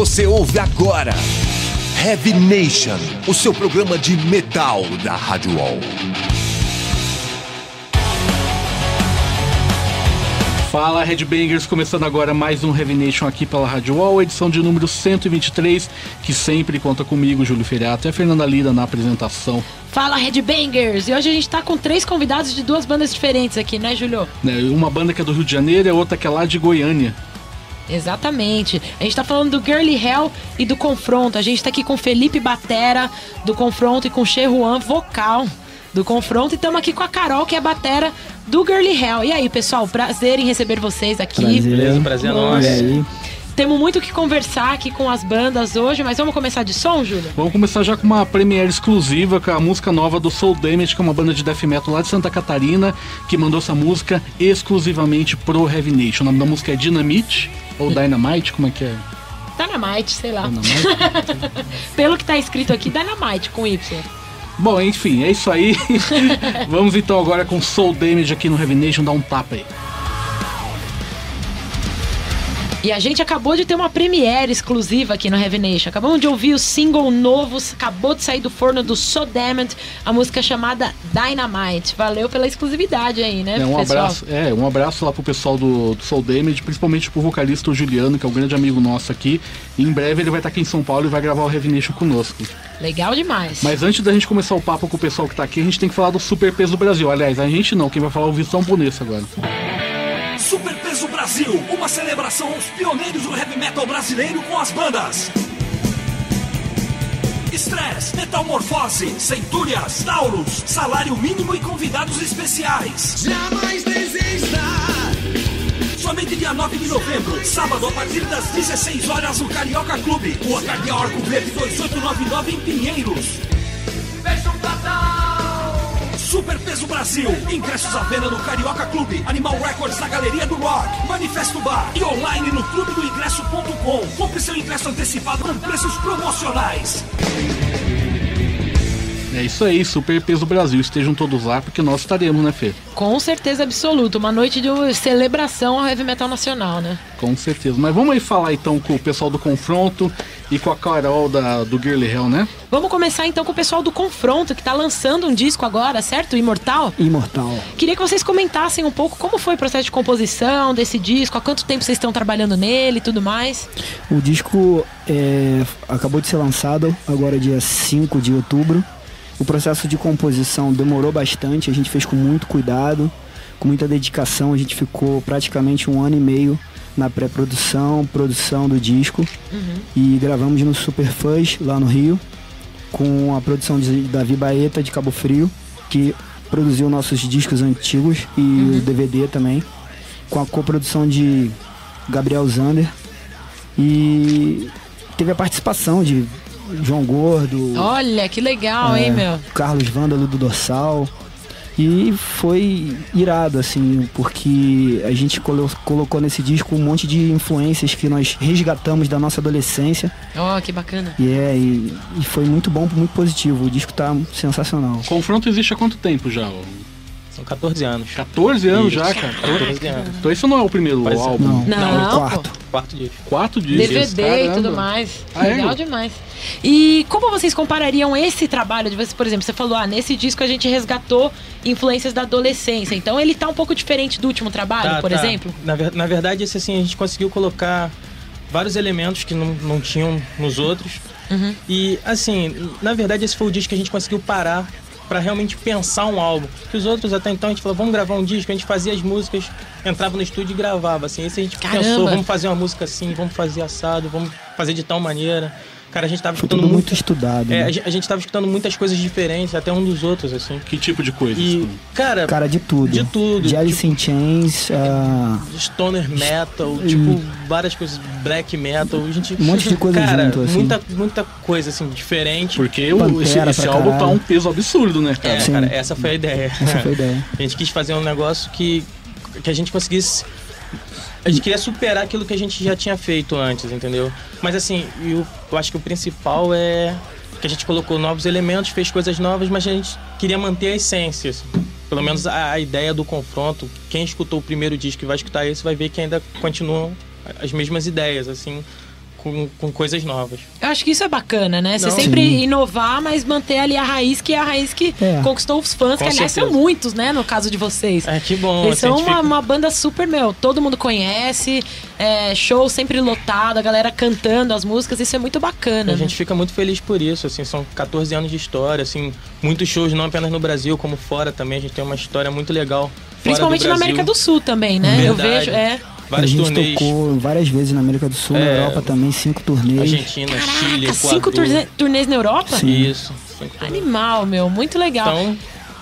Você ouve agora Heavy Nation, o seu programa de metal da Rádio Wall. Fala Headbangers, começando agora mais um Heavy Nation aqui pela Rádio Wall, edição de número 123, que sempre conta comigo, Júlio Feriato e a Fernanda Lira na apresentação. Fala Headbangers! E hoje a gente tá com três convidados de duas bandas diferentes aqui, né, Júlio? Né, Uma banda que é do Rio de Janeiro e a outra que é lá de Goiânia. Exatamente. A gente tá falando do Girly Hell e do Confronto. A gente tá aqui com Felipe Batera do Confronto e com Che Juan, vocal do Confronto. E estamos aqui com a Carol, que é batera do Girly Hell. E aí, pessoal, prazer em receber vocês aqui. Prazer. Beleza, prazer é nosso. aí. Temos muito o que conversar aqui com as bandas hoje, mas vamos começar de som, Júlio? Vamos começar já com uma premiere exclusiva com a música nova do Soul Damage, que é uma banda de death metal lá de Santa Catarina, que mandou essa música exclusivamente pro Heavy Nation. O nome da música é Dynamite, ou Dynamite, como é que é? Dynamite, sei lá. Dynamite? Pelo que tá escrito aqui, Dynamite com Y. Bom, enfim, é isso aí. Vamos então agora com Soul Damage aqui no Heavy Nation, dá um tapa aí. E a gente acabou de ter uma premiere exclusiva aqui no Heavy Nation. Acabamos de ouvir o single novo, acabou de sair do forno do So Damned, a música chamada Dynamite. Valeu pela exclusividade aí, né, É, um pessoal? abraço, é, um abraço lá pro pessoal do, do Soul Damage, principalmente pro vocalista o Juliano, que é um grande amigo nosso aqui. E em breve ele vai estar aqui em São Paulo e vai gravar o Heavy Nation conosco. Legal demais. Mas antes da gente começar o papo com o pessoal que tá aqui, a gente tem que falar do Super Peso do Brasil. Aliás, a gente não, quem vai falar é o Vitão Bonessa agora. Celebração aos pioneiros do heavy metal brasileiro com as bandas. Stress, Metamorfose, Centúrias, Taurus, Salário Mínimo e convidados especiais. Jamais desista! Somente dia 9 de novembro, sábado, a partir das 16 horas, no Carioca Clube, Rua Cardeal Arco Verde 2899 em Pinheiros. Super Peso Brasil. Ingressos à venda no Carioca Clube, Animal Records na Galeria do Rock, Manifesto Bar e online no clubedoingresso.com. Compre seu ingresso antecipado com preços promocionais. É isso aí, Super Peso Brasil. Estejam todos lá, porque nós estaremos, né, Fê? Com certeza absoluta. Uma noite de celebração ao heavy metal nacional, né? Com certeza. Mas vamos aí falar então com o pessoal do Confronto e com a Carol da, do Girly Hell, né? Vamos começar então com o pessoal do Confronto, que tá lançando um disco agora, certo? Imortal. Imortal. Queria que vocês comentassem um pouco como foi o processo de composição desse disco, há quanto tempo vocês estão trabalhando nele e tudo mais. O disco é, acabou de ser lançado, agora dia 5 de outubro. O processo de composição demorou bastante, a gente fez com muito cuidado, com muita dedicação. A gente ficou praticamente um ano e meio na pré-produção, produção do disco. E gravamos no Super Fuzz, lá no Rio, com a produção de Davi Baeta, de Cabo Frio, que produziu nossos discos antigos e o DVD também. Com a coprodução de Gabriel Zander. E teve a participação de João Gordo, Olha, que legal, hein, é, meu? Carlos Vândalo do Dorsal. E foi irado, assim, porque a gente colo- colocou nesse disco um monte de influências que nós resgatamos da nossa adolescência. Ó, que bacana. E é, e, e foi muito bom, muito positivo. O disco tá sensacional. Confronto existe há quanto tempo já? São 14 anos. 14 anos Isso. já, cara. 14 anos. Então esse não é o primeiro Parece- álbum. Não, Não, é o pô. quarto. Quarto disco. Quatro discos. DVD e tudo mais. Ah, é? Legal demais. E como vocês comparariam esse trabalho de vocês, por exemplo, você falou, ah, nesse disco a gente resgatou influências da adolescência. Então ele tá um pouco diferente do último trabalho, Tá, por tá. exemplo? Na, ver- na verdade, esse, assim, a gente conseguiu colocar vários elementos que não, não tinham nos outros. Uhum. E, assim, na verdade, esse foi o disco que a gente conseguiu parar pra realmente pensar um álbum. Que os outros, até então, a gente falou, vamos gravar um disco. A gente fazia as músicas, entrava no estúdio e gravava, assim. Esse a gente Caramba! pensou, vamos fazer uma música assim, vamos fazer assado, vamos fazer de tal maneira. Cara, a gente tava Foi escutando tudo muito muito... estudado. É, né? a gente- tava escutando muitas coisas diferentes, até um dos outros, assim. Que tipo de coisa? E, cara, Cara, de tudo. de tudo. De Alice in Chains, ah, stoner metal, tipo, várias coisas, black metal, a gente... Um monte de coisa cara, junto, assim. muita, muita coisa, assim, diferente. Porque o, esse, esse álbum tá um peso absurdo, né, cara? É, cara, essa foi a ideia. essa foi a ideia. A gente quis fazer um negócio que, que a gente conseguisse. A gente queria superar aquilo que a gente já tinha feito antes, entendeu? Mas assim, eu, eu acho que o principal é que a gente colocou novos elementos, fez coisas novas, mas a gente queria manter a essência. assim. Pelo menos a, a ideia do confronto. Quem escutou o primeiro disco e vai escutar esse vai ver que ainda continuam as mesmas ideias, assim. Com, com coisas novas. Eu acho que isso é bacana, né? Você Não. sempre Sim. inovar, mas manter ali a raiz, que é a raiz que É. conquistou os fãs, Com que aliás certeza. são muitos, né? No caso de vocês. É, que bom. Eles assim, são uma, fica- uma banda super, meu, todo mundo conhece, é, show sempre lotado, a galera cantando as músicas, isso é muito bacana. A né? gente fica muito feliz por isso, assim, são 14 anos de história, assim, muitos shows não apenas no Brasil, como fora também, a gente tem uma história muito legal. fora Principalmente do na. América do Sul também, né? Eu Verdade. vejo, é. Vários a gente turnês, tocou várias vezes na América do Sul, na É. Europa também, cinco turnês. Argentina, Chile, Caraca, cinco Equador. turne- turnês na Europa? Sim. Isso. cinco. Animal, meu, muito legal. Então,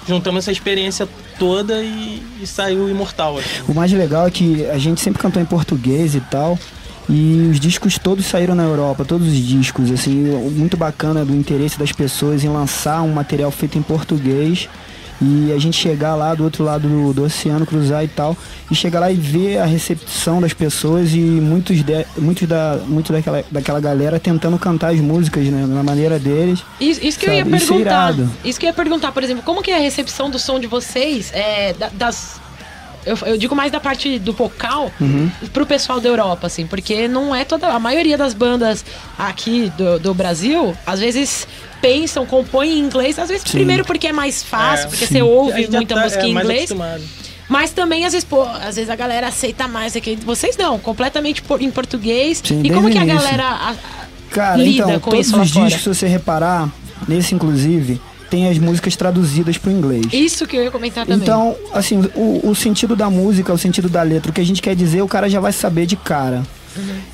juntamos essa experiência toda e, e saiu imortal. Assim. O mais legal é que a gente sempre cantou em português e tal. E os discos todos saíram na Europa, todos os discos, assim, muito bacana do interesse das pessoas em lançar um material feito em português e a gente chegar lá do outro lado do, do oceano, cruzar e tal, e chegar lá e ver a recepção das pessoas e muitos, de, muitos, da, muito daquela, daquela galera tentando cantar as músicas né, na maneira deles. Isso, isso que eu ia Sabe, isso é perguntar. Isso que eu ia perguntar, por exemplo, como que é a recepção do som de vocês, é, da- das. Eu, eu digo mais da parte do vocal Uhum. pro pessoal da Europa, assim, porque não é toda. A maioria das bandas aqui do, do Brasil, às vezes pensam, compõem em inglês, às vezes Sim. primeiro porque é mais fácil, É, porque sim. você ouve muita tá, música é, em mais inglês. Mas também, às vezes, pô, às vezes a galera aceita mais aqui. Vocês não, completamente por- em português. Sim, e como que a galera a- a- Cara, lida então, com todos isso os discos, se você reparar, nesse inclusive, tem as músicas traduzidas pro inglês. Isso que eu ia comentar também. Então, assim, o, o sentido da música, o sentido da letra, o que a gente quer dizer, o cara já vai saber de cara.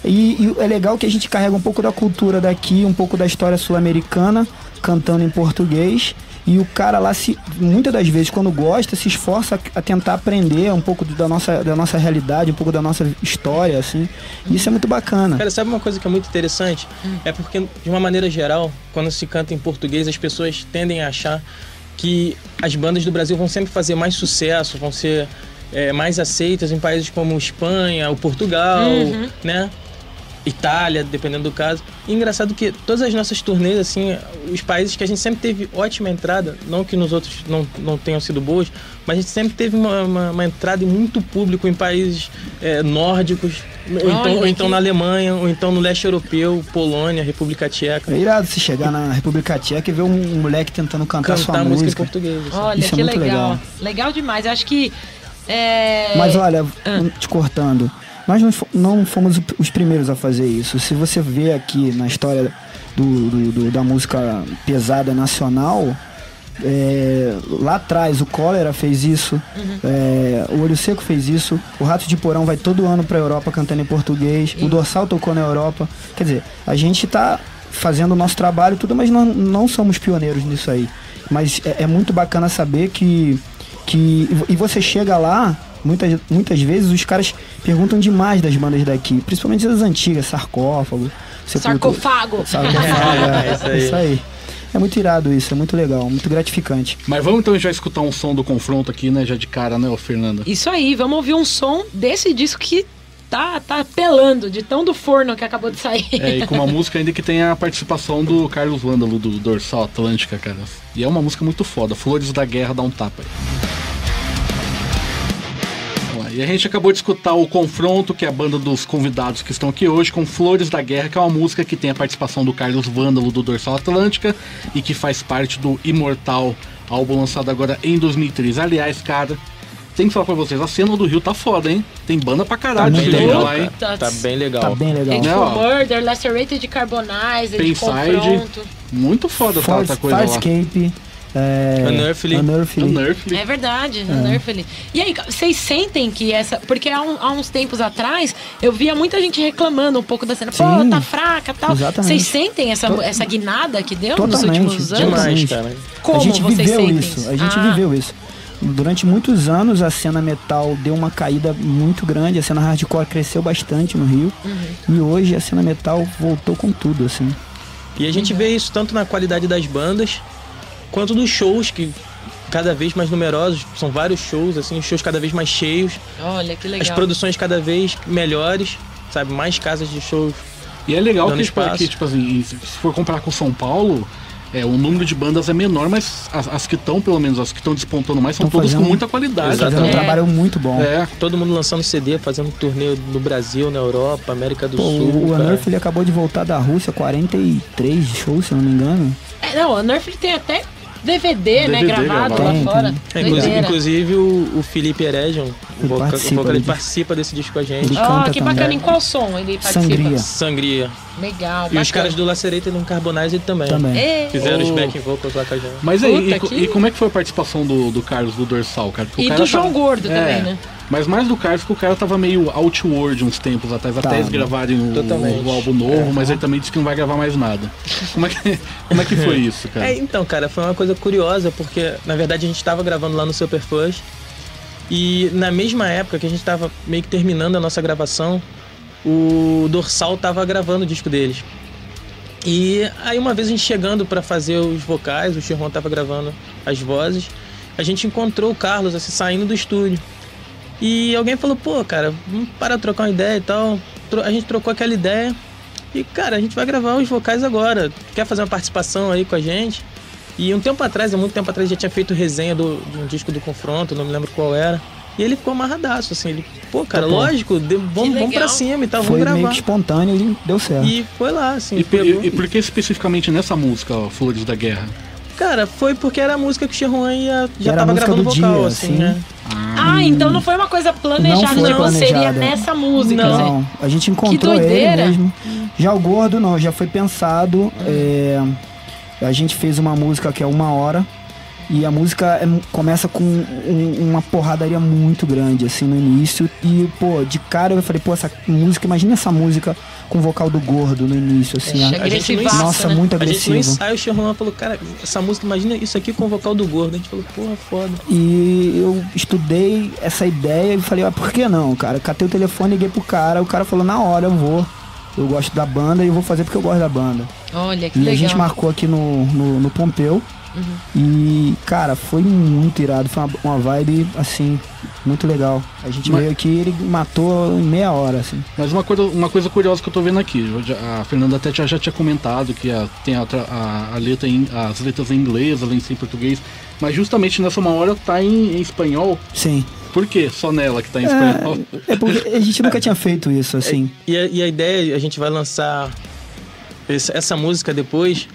E, e é legal que a gente carrega um pouco da cultura daqui, um pouco da história sul-americana, cantando em português. E o cara lá, se, muitas das vezes, quando gosta, se esforça a, a tentar aprender um pouco da nossa, da nossa realidade, um pouco da nossa história, assim. E isso é muito bacana. Cara, sabe uma coisa que é muito interessante? É porque, de uma maneira geral, quando se canta em português, as pessoas tendem a achar que as bandas do Brasil vão sempre fazer mais sucesso, vão ser é, mais aceitas em países como Espanha, o Portugal, né? Itália, dependendo do caso. E engraçado que todas as nossas turnês, assim, os países que a gente sempre teve ótima entrada, não que nos outros não, não tenham sido boas, mas a gente sempre teve uma, uma, uma entrada e muito público em países é, nórdicos, ou então, Olha ou então que- na Alemanha, ou então no leste europeu, Polônia, República Tcheca. É irado se chegar na República Tcheca e ver um, um moleque tentando cantar sua Cantar música em português. assim. Olha, Isso é que muito legal. legal. legal. demais. Eu acho que. É... Mas olha, Ah. te cortando, nós não fo- não fomos os primeiros a fazer isso. Se você vê aqui na história do, do- do- da música pesada nacional, é, lá atrás o Cólera fez isso, é, o Olho Seco fez isso, o Rato de Porão vai todo ano pra Europa cantando em português, o Dorsal tocou na Europa. Quer dizer, a gente tá fazendo o nosso trabalho e tudo, mas não, não somos pioneiros nisso aí. Mas é, é muito bacana saber que, que. E você chega lá, muitas, muitas vezes os caras perguntam demais das bandas daqui, principalmente das antigas, sarcófago, Sarcófago. Sarcófago, é, É, isso aí. isso aí. É muito irado isso, é muito legal, muito gratificante. Mas vamos então já escutar um som do confronto aqui, né? Já de cara, né, ô Fernanda? Isso aí, vamos ouvir um som desse disco que tá, tá pelando, de tão do forno que acabou de sair. É, e com uma música ainda que tem a participação do Carlos Vândalo, do Dorsal Atlântica, cara. E é uma música muito foda. Flores da Guerra dá um tapa aí. E a gente acabou de escutar o Confronto, que é a banda dos convidados que estão aqui hoje, com Flores da Guerra, que é uma música que tem a participação do Carlos Vândalo, do Dorsal Atlântica, e que faz parte do Imortal, álbum lançado agora em 2003. Aliás, cara, tem que falar pra vocês, a cena do Rio tá foda, hein? Tem banda pra caralho Tá de bem legal, lá, hein? Tá, Tá bem legal. Tá bem legal. Ó. Murder, Lacerated Carbonize, de Penside. confronto. Muito foda tá, Far- tá coisa lá. É, Unearthly. Unearthly. Unearthly. É verdade, Nerfly. E aí, vocês sentem que essa. Porque há, um- há uns tempos atrás eu via muita gente reclamando um pouco da cena. Pô, Sim, tá fraca e tal. exatamente. Vocês sentem essa, To- essa guinada que deu Totalmente, nos últimos anos? Demais, cara. Como a gente vocês viveu sentem isso, a gente Ah, viveu isso. Durante muitos anos a cena metal deu uma caída muito grande, a cena hardcore cresceu bastante no Rio. Uhum. E hoje a cena metal voltou com tudo, assim. E a gente vê isso tanto na qualidade das bandas, quanto dos shows, que cada vez mais numerosos, são vários shows, assim, shows cada vez mais cheios, Olha que as legal. produções cada vez melhores, sabe, mais casas de shows. E é legal Dando que, tipo, espaço. que, tipo assim, se for comparar com São Paulo, é, o número de bandas é menor, mas as, as que estão, pelo menos as que estão despontando mais, são Tão todas com muita qualidade. Fazendo um Exatamente. trabalho muito bom. É, Todo mundo lançando CD, fazendo turnê no Brasil, na Europa, América do Pô, Sul. o. Unnerf ele acabou de voltar da Rússia, 43 shows, se eu não me engano. É, não, a Nerf tem até DVD, né? DVD Gravado gravado. lá Tem, fora. É, inclusive, inclusive o, o Felipe Eregion, o Ele voca- o participa vocalista, desse- participa desse disco com a gente. Ele Ah, canta que também. bacana. Em qual som ele participa? Sangria. Sangria. Legal, E os bacana. caras do Lacerator no Carbonize também. Também. É. Fizeram os Oh. backing vocals lá com a gente. Mas aí, Puta e, que- e como é que foi a participação do, do Carlos do Dorsal, cara? Porque o E cara do João Gordo é, também, né? Mas mais do Carlos, porque o cara tava meio outward uns tempos atrás, até Tava. eles gravarem o, o álbum novo, mas ele também disse que não vai gravar mais nada. Como é que, como é que foi isso, cara? É, então, cara, foi uma coisa curiosa, porque na verdade a gente tava gravando lá no Superfuzz. E na mesma época que a gente tava meio que terminando a nossa gravação, o Dorsal tava gravando o disco deles. E aí uma vez a gente chegando pra fazer os vocais, o Chirron tava gravando as vozes, a gente encontrou o Carlos assim saindo do estúdio. E alguém falou, pô, cara, vamos parar de trocar uma ideia e tal. A gente trocou aquela ideia. E, cara, a gente vai gravar os vocais agora. Quer fazer uma participação aí com a gente? E um tempo atrás, há muito tempo atrás, já tinha feito resenha do, de um disco do Confronto, não me lembro qual era. E ele ficou amarradaço, assim. Ele, pô, cara, Tá lógico, de- vamos, vamos pra cima e tal, Foi vamos meio gravar. que espontâneo e deu certo. E foi lá, assim. E, por- pegou. e- e por que especificamente nessa música, ó, Flores da Guerra? Cara, foi porque era a música que o Xerruan ia, já Era tava gravando do vocal, dia, assim, assim. né? Ah, então não foi uma coisa planejada, Não foi tipo, seria planejada. nessa música. Não. Não, a gente encontrou ele mesmo. Já o Gordo não, já foi pensado. é, a gente fez uma música que é uma hora. E a música é- começa com um- uma porradaria muito grande, assim, no início. E, pô, de cara eu falei, pô, essa música, imagina essa música com o vocal do Gordo no início, assim. É, a- chega a gente não nossa, né? muito A gente agressivo. ensaio, o Xerruan falou, cara, essa música, imagina isso aqui com o vocal do gordo. A gente falou, porra, foda. E eu estudei essa ideia e falei, ah, por que não, cara? Catei o telefone, liguei pro cara, o cara falou, na hora eu vou. Eu gosto da banda e eu vou fazer porque eu gosto da banda. Olha, que E legal. a gente marcou aqui no, no, no Pompeu. E, cara, foi muito irado. Foi uma, uma vibe, assim, muito legal. A gente Mas- veio aqui e ele matou em meia hora, assim. Mas uma coisa, uma coisa curiosa que eu tô vendo aqui, a Fernanda até já, já tinha comentado que a- tem a, a- a letra em, as letras em inglês, além de ser em português, mas justamente nessa uma hora tá em, em espanhol. Sim. Por quê? Só nela que tá em espanhol. É porque a gente nunca tinha feito isso, assim. E a, e a ideia, a gente vai lançar essa música depois,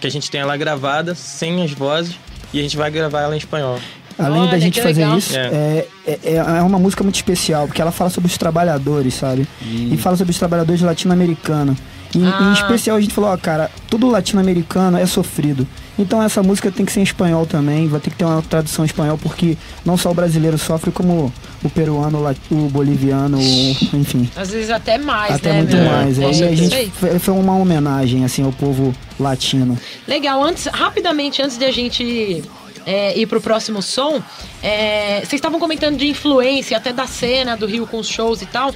que a gente tem ela gravada, sem as vozes, e a gente vai gravar ela em espanhol. Além Olha, da gente fazer legal. isso, É. é. É, é uma música muito especial, porque ela fala sobre os trabalhadores, sabe? E fala sobre os trabalhadores latino-americanos. E, Ah. Em especial a gente falou, ó, cara, todo latino-americano é sofrido. Então essa música tem que ser em espanhol também, vai ter que ter uma tradução em espanhol, porque não só o brasileiro sofre, como o peruano, o boliviano, o- enfim. Às vezes até mais, Até né? muito meu? mais. Com Aí a gente foi, foi uma homenagem assim ao povo latino. Legal, antes, rapidamente, antes de a gente é, ir pro próximo som, é, vocês estavam comentando de influência, até da cena do Rio com os shows e tal.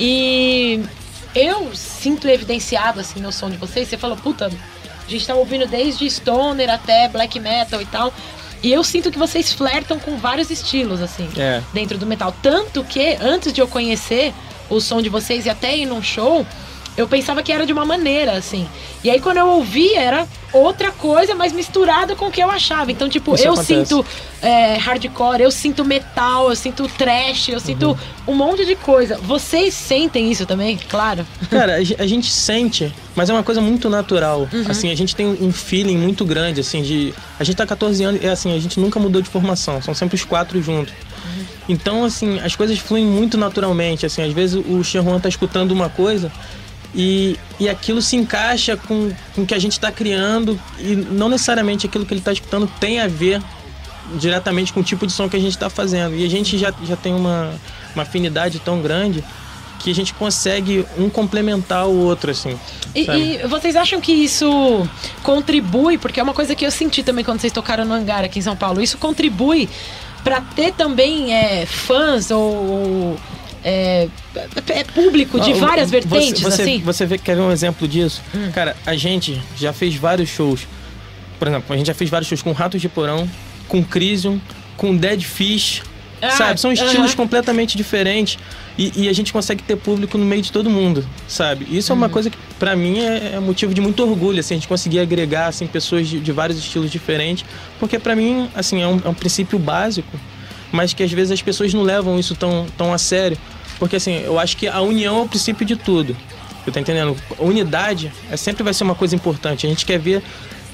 E eu sinto evidenciado assim no som de vocês, você falou, puta, a gente tá ouvindo desde stoner até black metal e tal. E eu sinto que vocês flertam com vários estilos, assim, É. dentro do metal. Tanto que, antes de eu conhecer o som de vocês e até ir num show, eu pensava que era de uma maneira, assim. E aí, quando eu ouvia, era outra coisa, mas misturada com o que eu achava. Então, tipo, Isso eu acontece. sinto é, hardcore, eu sinto metal, eu sinto trash, eu sinto um monte de coisa. Vocês sentem isso também? Claro. Cara, a ge- a gente sente, mas é uma coisa muito natural. Assim, a gente tem um feeling muito grande, assim, de. A gente tá 14 anos, é assim, a gente nunca mudou de formação, são sempre os quatro juntos. Então, assim, as coisas fluem muito naturalmente. Assim, às vezes o Xerruan tá escutando uma coisa e, e aquilo se encaixa com, com o que a gente tá criando e não necessariamente aquilo que ele tá escutando tem a ver diretamente com o tipo de som que a gente tá fazendo. E a gente já, já tem uma, uma afinidade tão grande que a gente consegue um complementar o outro, assim. E, e vocês acham que isso contribui, porque é uma coisa que eu senti também quando vocês tocaram no hangar aqui em São Paulo, isso contribui pra ter também é, fãs ou, é, é, público de várias você- vertentes, você, assim? Hum. Você vê, quer ver um exemplo disso? Cara, a gente já fez vários shows. Por exemplo, a gente já fez vários shows com Ratos de Porão, com Crisium, com Dead Fish. Ah, sabe? São estilos aham. completamente diferentes. E, e a gente consegue ter público no meio de todo mundo, sabe? Isso é uma coisa que pra mim é, é motivo de muito orgulho, assim, a gente conseguir agregar assim pessoas de, de vários estilos diferentes, porque pra mim, assim, é um, é um princípio básico, mas que às vezes as pessoas não levam isso tão, tão a sério, porque assim, eu acho que a união é o princípio de tudo. Você tá entendendo? A unidade é, sempre vai ser uma coisa importante. A gente quer ver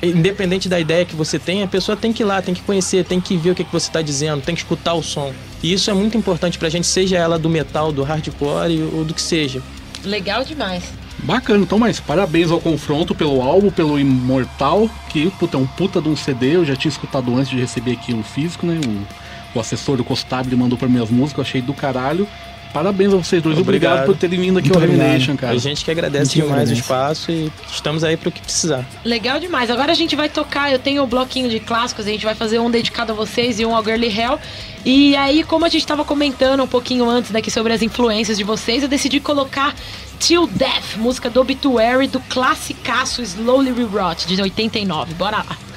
independente da ideia que você tem, a pessoa tem que ir lá, tem que conhecer, tem que ver o que, que você está dizendo, tem que escutar o som. E isso é muito importante pra gente, seja ela do metal, do hardcore ou do que seja. Legal demais. Bacana, então, mas parabéns ao confronto pelo álbum, pelo Imortal, que puta, é um puta de um CD, eu já tinha escutado antes de receber aqui o físico, né? O, o assessor do Costabile mandou para minhas músicas, eu achei do caralho. Parabéns a vocês dois, obrigado, Obrigado. por terem vindo aqui Muito ao. Revelation, cara. A gente que agradece gente demais o espaço e estamos aí pro que precisar. Legal demais. Agora a gente vai tocar, eu tenho o bloquinho de clássicos, a gente vai fazer um dedicado a vocês e um ao Girly Hell. E aí, como a gente tava comentando um pouquinho antes daqui sobre as influências de vocês, eu decidi colocar Till Death, música do Obituary do classicaço Slowly Rewrought, de 89. Bora lá.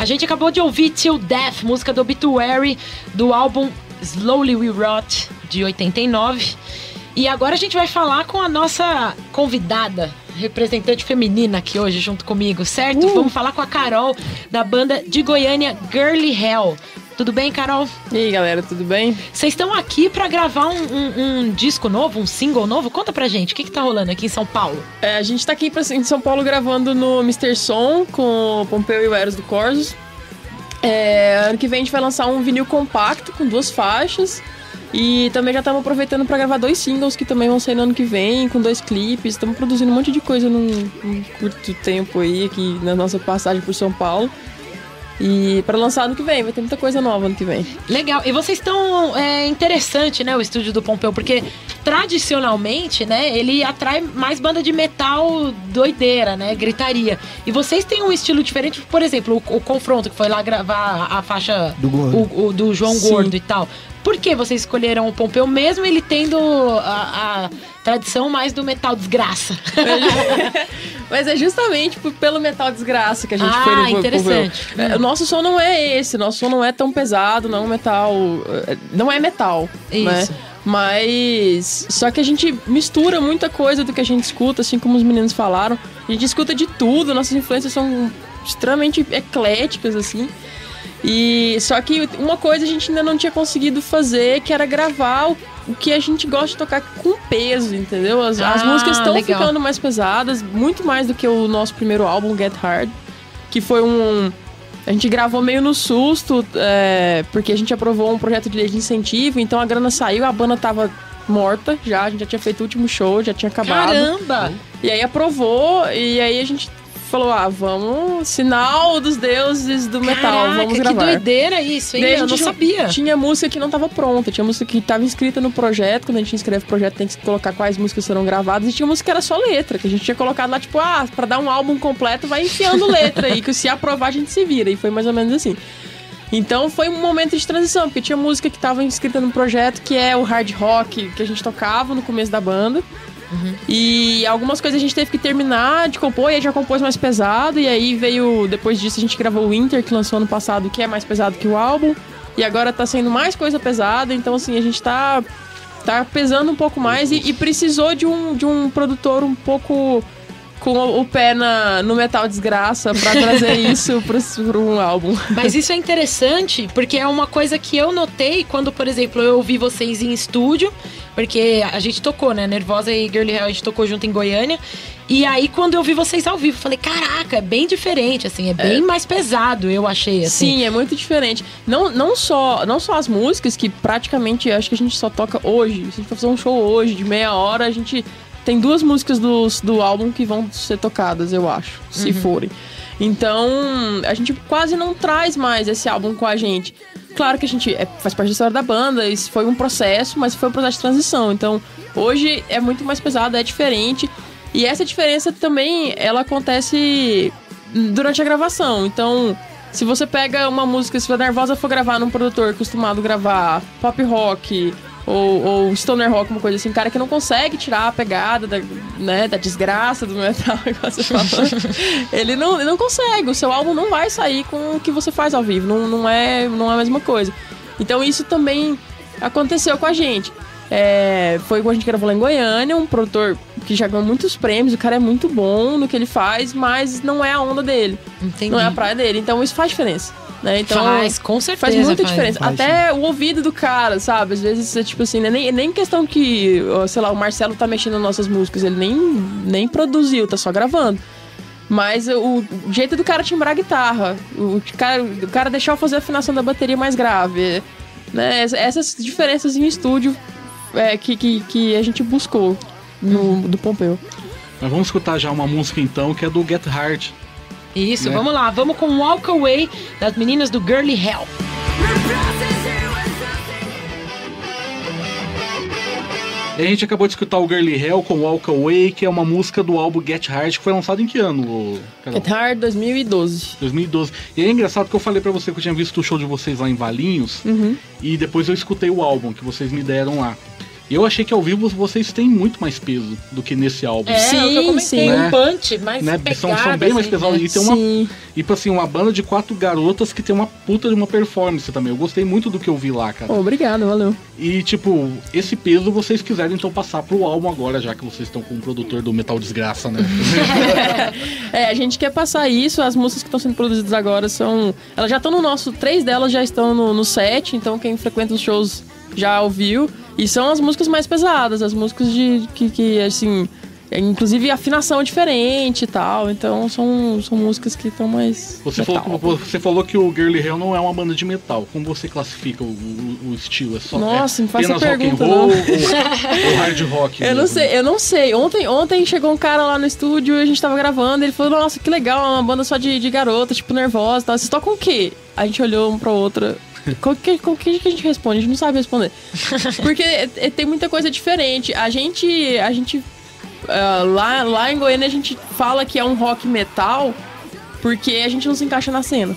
A gente acabou de ouvir Till Death, música do Obituary, do álbum Slowly We Rot, de 89. E agora a gente vai falar com a nossa convidada, representante feminina aqui hoje junto comigo, certo? Vamos falar com a Carol, da banda de Goiânia Girly Hell. Tudo bem, Carol? E aí, galera, tudo bem? Vocês estão aqui pra gravar um, um- um disco novo, um single novo? Conta pra gente, o que, que tá rolando aqui em São Paulo? É, a gente tá aqui pra, em São Paulo gravando no Mr. Som com o Pompeu e o Eros do Corsos. É, ano que vem a gente vai lançar um vinil compacto com duas faixas. E também já estamos aproveitando pra gravar dois singles que também vão sair no ano que vem, com dois clipes. Estamos produzindo um monte de coisa num, num curto tempo aí, aqui na nossa passagem por São Paulo. E pra lançar ano que vem, vai ter muita coisa nova ano que vem. Legal. E vocês estão. É interessante, né, o estúdio do Pompeu, porque tradicionalmente, né, ele atrai mais banda de metal doideira, né? Gritaria. E vocês têm um estilo diferente, por exemplo, o, o Confronto, que foi lá gravar a faixa Do Gordo. o- o do João Sim. Gordo e tal. Por que vocês escolheram o Pompeu, mesmo ele tendo a, a tradição mais do metal desgraça? Mas é justamente por- pelo metal desgraça que a gente Ah, foi Pompeu. interessante. É, O nosso som não é esse, nosso som não é tão pesado, não é um metal. é, Não é metal. Né? Isso. Mas. Só que a gente mistura muita coisa do que a gente escuta, assim como os meninos falaram. A gente escuta de tudo, nossas influências são extremamente ecléticas, assim. E só que uma coisa a gente ainda não tinha conseguido fazer, que era gravar o, o que a gente gosta de tocar com peso, entendeu? As, as Ah, músicas estão ficando mais pesadas, muito mais do que o nosso primeiro álbum, Get Hard, que foi um. A gente gravou meio no susto, é, porque a gente aprovou um projeto de lei de incentivo, então a grana saiu, a banda tava morta já, a gente já tinha feito o último show, já tinha acabado. Caramba! E aí aprovou, e aí a gente falou: ah, vamos. Sinal dos deuses do metal, Caraca, vamos que gravar. doideira isso, hein? Daí Eu não sabia. Tinha música que não tava pronta, tinha música que tava inscrita no projeto. Quando a gente inscreve o projeto, tem que colocar quais músicas serão gravadas. E tinha música que era só letra, que a gente tinha colocado lá, tipo, ah, pra dar um álbum completo, vai enfiando letra aí, que se aprovar a gente se vira. E foi mais ou menos assim. Então foi um momento de transição, porque tinha música que tava inscrita no projeto, que é o hard rock que a gente tocava no começo da banda. E algumas coisas a gente teve que terminar de compor, e aí já compôs mais pesado, e aí veio, depois disso a gente gravou o Winter, que lançou ano passado, que é mais pesado que o álbum, e agora tá sendo mais coisa pesada, então assim, a gente tá, tá pesando um pouco mais e, e precisou de um, de um produtor um pouco com o, pé na, no metal desgraça pra trazer isso pro, pro um álbum. Mas isso é interessante porque é uma coisa que eu notei quando, por exemplo, eu ouvi vocês em estúdio, porque a gente tocou, né? Nervosa e Girly Hell, a gente tocou junto em Goiânia. E aí, quando eu vi vocês ao vivo, eu falei, caraca, é bem diferente, assim, é bem mais pesado, eu achei, assim. Sim, é muito diferente. Não, não, só, não só as músicas, que praticamente acho que a gente só toca hoje. Se a gente for fazer um show hoje de meia hora, a gente tem duas músicas do, do álbum que vão ser tocadas, eu acho, se forem. Então, a gente quase não traz mais esse álbum com a gente. Claro que a gente é, faz parte da história da banda, isso foi um processo, mas foi um processo de transição. Então, hoje é muito mais pesado, é diferente. E essa diferença também, ela acontece durante a gravação. Então, se você pega uma música, se a Nervosa for gravar num produtor acostumado a gravar pop rock, ou, ou stoner rock, uma coisa assim, um cara que não consegue tirar a pegada da, né, da desgraça do metal, igual você ele, não, ele não consegue, o seu álbum não vai sair com o que você faz ao vivo, não, não, é, não é a mesma coisa. Então isso também aconteceu com a gente. É, foi quando a gente gravou lá em Goiânia, um produtor que já ganhou muitos prêmios, o cara é muito bom no que ele faz, mas não é a onda dele, Entendi. não é a praia dele, então isso faz diferença. Né? Então, faz, com certeza. Faz muita faz. diferença. Faz, Até o ouvido do cara, sabe? Às vezes é tipo assim, né? nem, nem questão que, sei lá, o Marcelo tá mexendo nas nossas músicas, ele nem, nem produziu, tá só gravando. Mas o jeito do cara timbrar a guitarra, o cara, o cara deixar eu fazer a afinação da bateria mais grave, né? Ess- Essas diferenças em estúdio é, que, que, que a gente buscou no, do Pompeu. Mas vamos escutar já uma música então, que é do Get Hard. Isso, né? vamos lá. Vamos com Walk Away das meninas do Girly Hell. E a gente acabou de escutar o Girly Hell com Walk Away, que é uma música do álbum Get Hard, que foi lançado em que ano, Carol? Get Hard 2012. 2012. E é engraçado que eu falei pra você que eu tinha visto o show de vocês lá em Valinhos, Uhum. e depois eu escutei o álbum que vocês me deram lá. Eu achei que ao vivo vocês têm muito mais peso do que nesse álbum. É, Sim, que eu comentei, sim. um Né? punch mais Né? pegada, São, são bem mais assim, pesados. né? E tem uma, Sim. e tipo assim, uma banda de quatro garotas que tem uma puta de uma performance também. Eu gostei muito do que eu vi lá, cara. Obrigado, valeu. E tipo, esse peso vocês quiserem então passar pro álbum agora, já que vocês estão com o produtor do Metal Desgraça, né? É, a gente quer passar isso. As músicas que estão sendo produzidas agora são. Elas já estão no nosso. Três delas já estão no, no set, então quem frequenta os shows já ouviu. E são as músicas mais pesadas, as músicas de. que, que assim. é, Inclusive afinação diferente e tal. Então são, são músicas que estão mais. Você falou, você falou que o Girly Hell não é uma banda de metal. Como você classifica o, o- o estilo? É só Nossa, é me faz essa apenas rock and pergunta, roll não. ou, ou hard rock? Eu não mesmo? sei, eu não sei. Ontem, ontem chegou um cara lá no estúdio e a gente tava gravando. Ele falou: Nossa, que legal, é uma banda só de, de garota, tipo, nervosa e tal. Vocês tocam o quê? A gente olhou um pra outra. Com que, com que a gente responde? A gente não sabe responder. Porque é- é- tem muita coisa diferente. A gente. A gente. ah, lá, lá em Goiânia a gente fala que é um rock metal porque a gente não se encaixa na cena.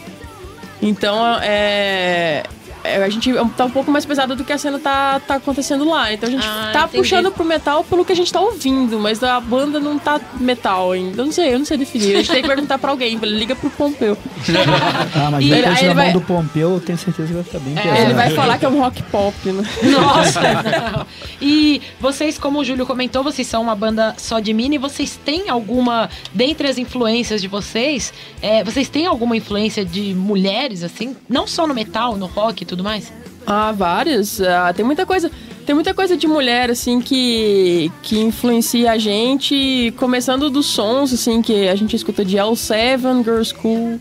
Então é. É, A gente tá um pouco mais pesado do que a cena tá, tá acontecendo lá. Então a gente Ah, tá entendi. puxando pro metal pelo que a gente tá ouvindo, mas a banda não tá metal ainda. Eu não sei, eu não sei definir. A gente tem que perguntar pra alguém, liga pro Pompeu. Ah, mas E depois aí ele vai- do Pompeu, eu tenho certeza que vai ficar bem pesado. É, ele vai falar que é um rock pop, né? Nossa! E vocês, como o Júlio comentou, vocês são uma banda só de mini. Vocês têm alguma, dentre as influências de vocês, é, vocês têm alguma influência de mulheres, assim? Não só no metal, no rock e tudo mais? Ah, várias. Ah, tem muita coisa. Tem muita coisa de mulher, assim, que, que influencia a gente, começando dos sons, assim, que a gente escuta de L7, Girl School,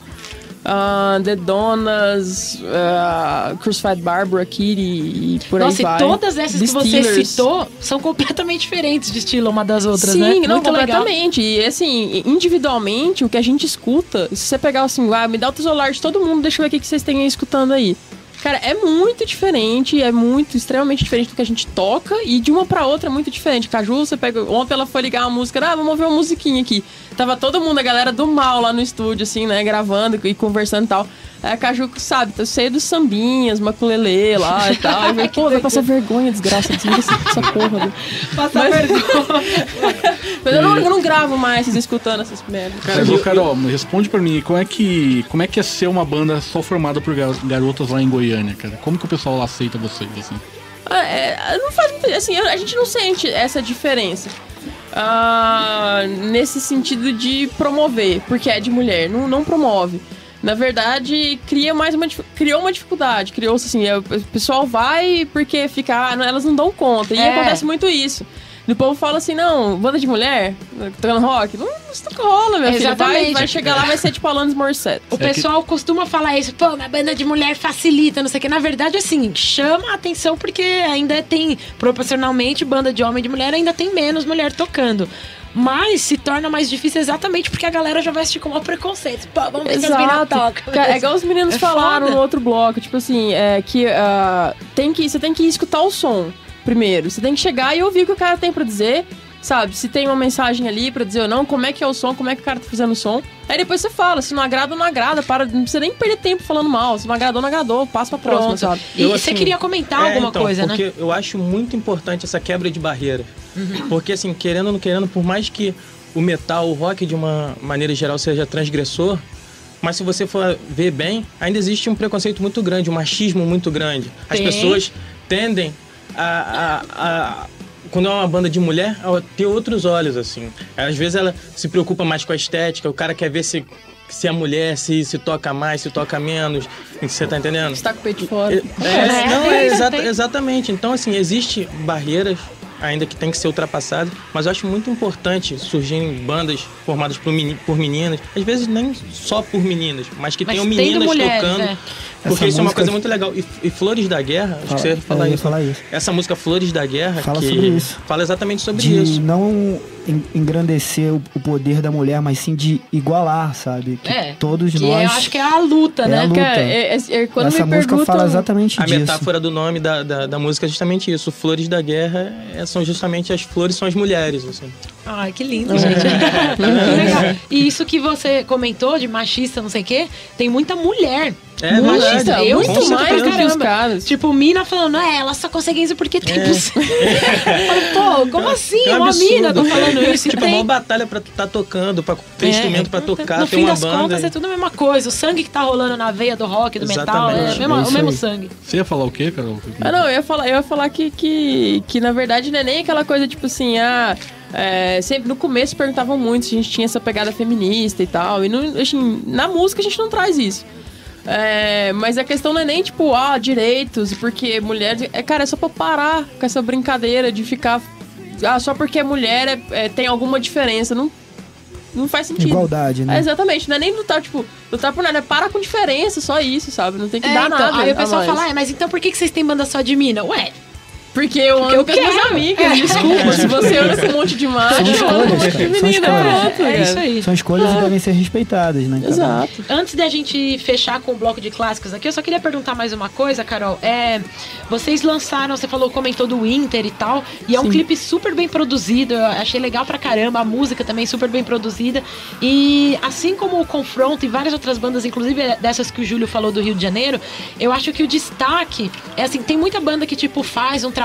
ah, The Donas, ah, Crucified Barbara, Kitty e por Nossa, aí vai. e todas essas The que você Steelers. citou são completamente diferentes de estilo uma das outras, Sim, né? não, Muito legal. completamente. E assim, individualmente, o que a gente escuta, se você pegar assim, ah, me dá o tesolar de todo mundo, deixa eu ver o que que vocês têm aí escutando aí. Cara, é muito diferente, é muito, extremamente diferente do que a gente toca e de uma pra outra é muito diferente. Caju, você pega. Ontem ela foi ligar uma música, ah, vamos ouvir uma musiquinha aqui. Tava todo mundo, a galera do mal lá no estúdio, assim, né, gravando e conversando e tal. Aí a Caju, sabe, tá cheio dos sambinhas, maculelê lá e tal. Aí pô, vai passar vergonha, desgraça, essa, porra. viu? Passar Mas- vergonha. Mas eu não, eu não gravo mais vocês escutando essas merdas. Ô, Carol, responde pra mim, como é, que, como é que é ser uma banda só formada por gar- garotas lá em Goiânia, cara? Como que o pessoal lá aceita vocês, assim? Ah, é, não faz. Assim, a gente não sente essa diferença. Ah, nesse sentido de promover, porque é de mulher, não, não promove. Na verdade, cria mais uma, criou uma dificuldade. Criou-se assim, é, o pessoal vai porque fica, ah, elas não dão conta. E É. acontece muito isso. E o povo fala assim, não, banda de mulher, tocando rock, não, isso não rola, minha filha. Vai, vai chegar lá, vai ser tipo Alanis Morissette. O pessoal costuma falar isso, pô, uma banda de mulher facilita, não sei o que. Na verdade, assim, chama a atenção porque ainda tem, proporcionalmente, banda de homem e de mulher, ainda tem menos mulher tocando. Mas se torna mais difícil exatamente porque a galera já vai assistir com maior preconceito. Pô, vamos ver se as meninas Exato. tocam. Cara, é igual os meninos É falaram foda. no outro bloco, tipo assim, é que, ah, tem que você tem que escutar o som primeiro. Você tem que chegar e ouvir o que o cara tem pra dizer, sabe? Se tem uma mensagem ali pra dizer ou não, como é que é o som, como é que o cara tá fazendo o som. Aí depois você fala, se não agrada, não agrada. Para, não precisa nem perder tempo falando mal. Se não agradou, não agradou. Passa pra próxima, Pronto. sabe? E Eu, você assim, queria comentar É, alguma então, coisa, né? porque eu acho muito importante essa quebra de barreira. Porque, assim, querendo ou não querendo, por mais que o metal, o rock, de uma maneira geral, seja transgressor, mas se você for ver bem, ainda existe um preconceito muito grande, um machismo muito grande. As Tem. pessoas tendem a, a- a- quando é uma banda de mulher, a ter outros olhos, assim. Às vezes ela se preocupa mais com a estética, o cara quer ver se, se a mulher se, se toca mais, se toca menos. Você tá entendendo? Você tá com o peito fora. É, É, não, tem é tem. exatamente. Então, assim, existe barreiras ainda que tem que ser ultrapassadas, mas eu acho muito importante surgirem bandas formadas por, meni- por meninas, às vezes nem só por meninas, mas que Mas tenham tendo meninas mulheres, tocando. é. Porque Essa isso é uma coisa muito legal. E, e Flores da Guerra, acho que você ia Fala- falar ia isso. falar isso. Essa música Flores da Guerra, Fala que sobre isso. fala exatamente sobre de isso. não engrandecer o, poder da mulher, mas sim de igualar, sabe? Que É, todos Que nós. eu acho que é a luta, É né? a luta. Cara, é- é- é- quando essa me música perguntam... fala exatamente A disso. metáfora do nome da, da, da música é justamente isso. Flores da Guerra é, são justamente as flores, são as mulheres, assim. Ai, que lindo, gente. que legal. E isso que você comentou de machista, não sei o quê, tem muita mulher. É machista. verdade. Eu pra certeza. que os caramba. caras. Tipo, mina falando, é, ela só consegue isso porque tem É. Pô, como assim? É um uma absurdo. mina tá falando isso? e Tipo, é tem. uma batalha pra estar tocando, pra ter É. instrumento pra tocar, No ter fim uma das banda. contas, é tudo a mesma coisa. O sangue que tá rolando na veia do rock, do metal, é, Exatamente. o mesmo, É o isso mesmo sangue. Você ia falar o quê, Carol? Ah, não, eu ia falar, eu ia falar que, que, que na verdade não é nem aquela coisa tipo assim, ah. É, sempre no começo perguntavam muito se a gente tinha essa pegada feminista e tal. E não, assim, na música a gente não traz isso. É, mas a questão não é nem tipo, ah, direitos, porque mulheres. É, cara, é só pra parar com essa brincadeira de ficar. Ah, só porque é mulher é- é, tem alguma diferença. Não, não faz sentido. Igualdade, É, né? exatamente, não é nem lutar, tipo, lutar por nada, é para com diferença, só isso, sabe? Não tem que É, dar então, nada. aí o pessoal fala, ah, mas então por que que vocês têm banda só de mina? Ué, Porque eu ando eu com as minhas quero. amigas, desculpa. Se você anda com um monte de macho, São um escolhas, monte de cara, são menina, escolhas. pronto. é cara. isso aí. São escolhas e devem ser respeitadas, né? cara? Exato. Antes da gente fechar com o bloco de clássicos aqui, eu só queria perguntar mais uma coisa, Carol. É, vocês lançaram, você falou, comentou do Winter e tal, e é um Sim. clipe super bem produzido. Eu achei legal pra caramba, a música também super bem produzida. E assim como o Confronto e várias outras bandas, inclusive dessas que o Júlio falou do Rio de Janeiro, eu acho que o destaque é assim, tem muita banda que tipo faz um trabalho,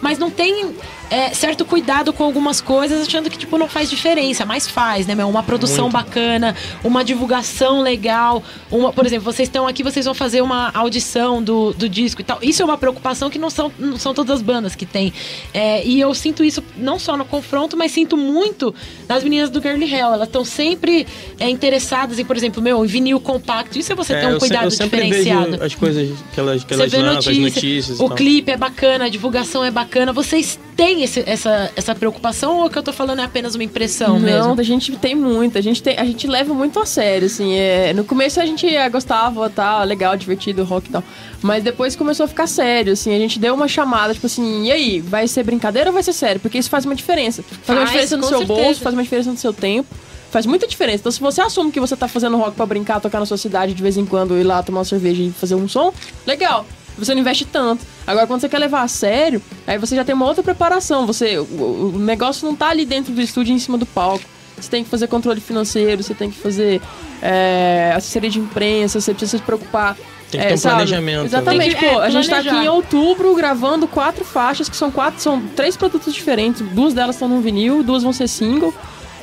mas não tem é, certo cuidado com algumas coisas, achando que tipo não faz diferença, mas faz, né, meu? Uma produção bacana, uma divulgação legal, uma, por exemplo, vocês estão aqui, vocês vão fazer uma audição do, do disco e tal. Isso é uma preocupação que não são, não são todas as bandas que tem. É, e eu sinto isso não só no confronto, mas sinto muito nas meninas do Girly Hell. Elas estão sempre é, interessadas em, por exemplo, meu, em vinil compacto. Isso é você ter É, um eu se- cuidado diferenciado. as coisas que elas, que Você elas vê lançam, notícia, as notícias o tal. clipe é bacana, divulgação é bacana. Vocês têm esse- essa, essa preocupação ou o que eu tô falando é apenas uma impressão Não, mesmo? a gente tem muito, a gente, tem, a gente leva muito a sério, assim, é, no começo a gente gostava, tá, legal, divertido, rock e tal, mas depois começou a ficar sério, assim, a gente deu uma chamada, tipo assim, e aí, vai ser brincadeira ou vai ser sério? Porque isso faz uma diferença, faz, uma Faz, diferença no seu certeza. bolso, faz uma diferença no seu tempo, faz muita diferença, então se você assume que você tá fazendo rock pra brincar, tocar na sua cidade de vez em quando, ir lá tomar uma cerveja e fazer um som, legal, você não investe tanto. Agora, quando você quer levar a sério, aí você já tem uma outra preparação. Você, o, o negócio não tá ali dentro do estúdio em cima do palco. Você tem que fazer controle financeiro, você tem que fazer é, assessoria de imprensa, você precisa se preocupar. Tem que é, ter um sabe? planejamento. Exatamente, Tem que- pô. é, a gente tá aqui em outubro gravando quatro faixas, que são quatro, são três produtos diferentes. Duas delas estão no vinil, duas vão ser single.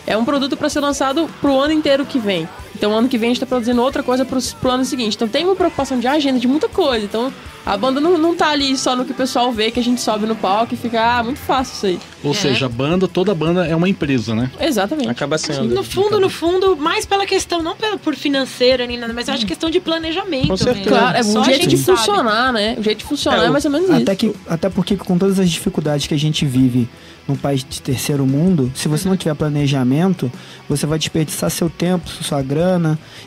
É um produto para ser lançado pro ano inteiro que vem. Então, ano que vem a gente tá produzindo outra coisa pro, pro ano seguinte. Então, tem uma preocupação de agenda, de muita coisa. Então, a banda não, não tá ali só no que o pessoal vê, que a gente sobe no palco e fica, ah, muito fácil isso aí. Ou seja, a banda, toda banda é uma empresa, né? Exatamente. Acaba sendo. No fundo, no fundo, mais pela questão, não por financeiro nem nada, mas eu acho questão de planejamento. Com certeza. Claro, é a jeito de sabe. funcionar, né? O jeito de funcionar É, é, mais ou menos Até, isso. que, até porque com todas as dificuldades que a gente vive num país de terceiro mundo, se você não tiver planejamento, você vai desperdiçar seu tempo, sua grana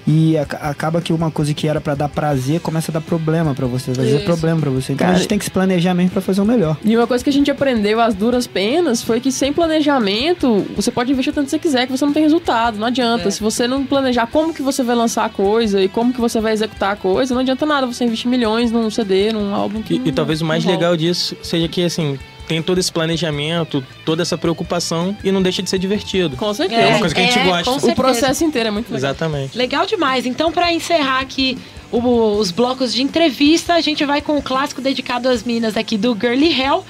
e aca- acaba que uma coisa que era pra dar prazer começa a dar problema pra você, vai ser problema pra você. Então a Cara, gente tem que se planejar mesmo pra fazer o melhor. E uma coisa que a gente aprendeu às duras penas foi que sem planejamento, você pode investir o tanto que você quiser, que você não tem resultado. Não adianta. É. Se você não planejar como que você vai lançar a coisa e como que você vai executar a coisa, não adianta nada você investir milhões num CD, num álbum que. E, e não- talvez o mais legal disso seja que, assim, tem todo esse planejamento, toda essa preocupação e não deixa de ser divertido. Com certeza. É uma coisa que a gente É, gosta. com O processo inteiro é muito legal. Exatamente. Legal demais. Então, pra encerrar aqui o- os blocos de entrevista, a gente vai com o clássico dedicado às meninas aqui do Girly Hell.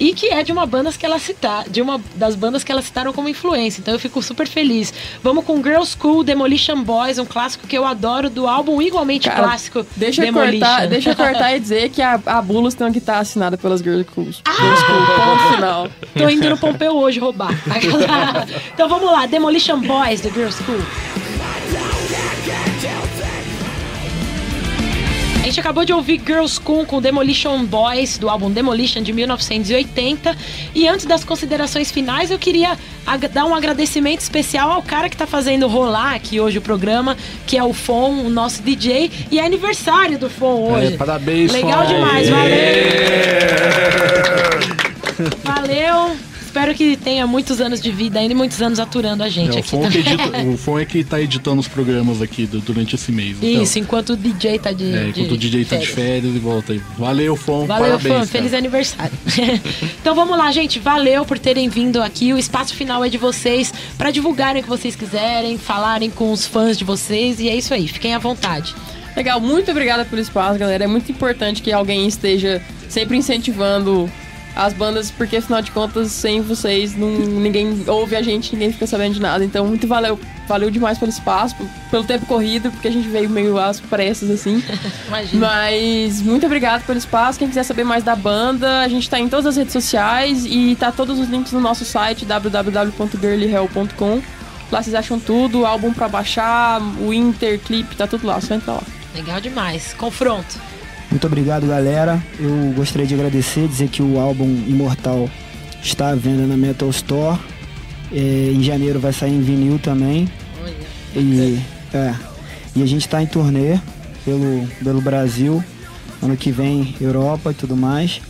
E que é de uma banda que ela cita, de uma das bandas que elas citaram como influência. Então eu fico super feliz. Vamos com Girl School Demolition Boys, um clássico que eu adoro do álbum igualmente Cara, clássico Deixa eu, Demolition. cortar, deixa eu cortar e dizer que a, a Bulls tem que estar assinada pelas Girl Schools. Ah! Girl School, ponto final. Tô indo no Pompeu hoje roubar. então vamos lá, Demolition Boys do Girl School. A gente acabou de ouvir Girls School com Demolition Boys, do álbum Demolition de 1980. E antes das considerações finais, eu queria dar um agradecimento especial ao cara que tá fazendo rolar aqui hoje o programa, que é o Fon, o nosso DJ. E é aniversário do Fon hoje. É, parabéns, Legal Fon. demais, valeu! Valeu! Espero que tenha muitos anos de vida ainda e muitos anos aturando a gente É, o, aqui Fon edita, o Fon é que tá editando os programas aqui do- durante esse mês. então. Isso, enquanto o DJ tá de. É, enquanto o DJ tá de férias e volta aí. Valeu, Fon. Valeu, parabéns, fã. cara. Feliz aniversário. então vamos lá, gente. Valeu por terem vindo aqui. O espaço final é de vocês para divulgarem o que vocês quiserem, falarem com os fãs de vocês. E é isso aí. Fiquem à vontade. Legal, muito obrigada pelo espaço, galera. É muito importante que alguém esteja sempre incentivando as bandas, porque afinal de contas, sem vocês, não, ninguém ouve a gente, ninguém fica sabendo de nada. Então, muito valeu, valeu demais pelo espaço, pelo tempo corrido, porque a gente veio meio às pressas assim. Imagina. Mas muito obrigado pelo espaço. Quem quiser saber mais da banda, a gente tá em todas as redes sociais e tá todos os links no nosso site www.girlyhell.com. Lá vocês acham tudo, álbum pra baixar, o Inter, clipe, tá tudo lá, só entra lá. Legal demais. Confronto. Muito obrigado, galera. Eu gostaria de agradecer, dizer que o álbum Imortal está à venda na Metal Store. É, em janeiro vai sair em vinil também. E, é, e a gente está em turnê pelo, pelo Brasil. Ano que vem, Europa e tudo mais.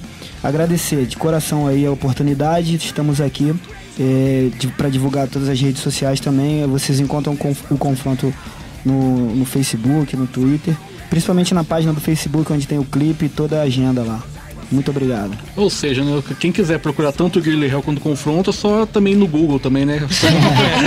Agradecer de coração aí a oportunidade. Estamos aqui é, para divulgar todas as redes sociais também. Vocês encontram o confronto no, no Facebook, no Twitter. Principalmente na página do Facebook, onde tem o clipe e toda a agenda lá. Muito obrigado. Ou seja, né, quem quiser procurar tanto o Guerrilla Hell quanto o Confronto, é só também no Google também, né?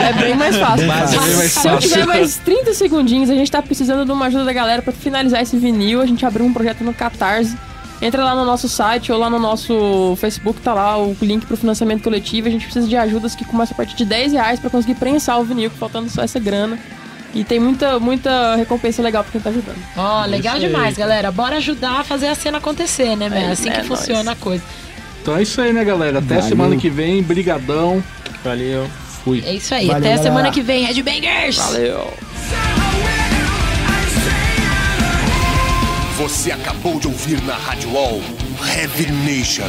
É bem mais fácil. É bem mais Se eu fácil. tiver mais 30 segundinhos, a gente tá precisando de uma ajuda da galera pra finalizar esse vinil. A gente abriu um projeto no Catarse. Entra lá no nosso site ou lá no nosso Facebook, tá lá o link pro financiamento coletivo. A gente precisa de ajudas que começam a partir de 10 reais pra conseguir prensar o vinil, faltando só essa grana. E tem muita, muita recompensa legal pra quem tá ajudando. Ó, legal Isso aí. demais, galera. Bora ajudar a fazer a cena acontecer, né, É, é, assim é que funciona a coisa. Então é isso aí, né, galera? Até Valeu. semana que vem. Brigadão. Valeu. Fui. É isso aí. Valeu, Até a galera. semana que vem. Headbangers! Valeu! Você acabou de ouvir na Rádio Wall Heavy Nation.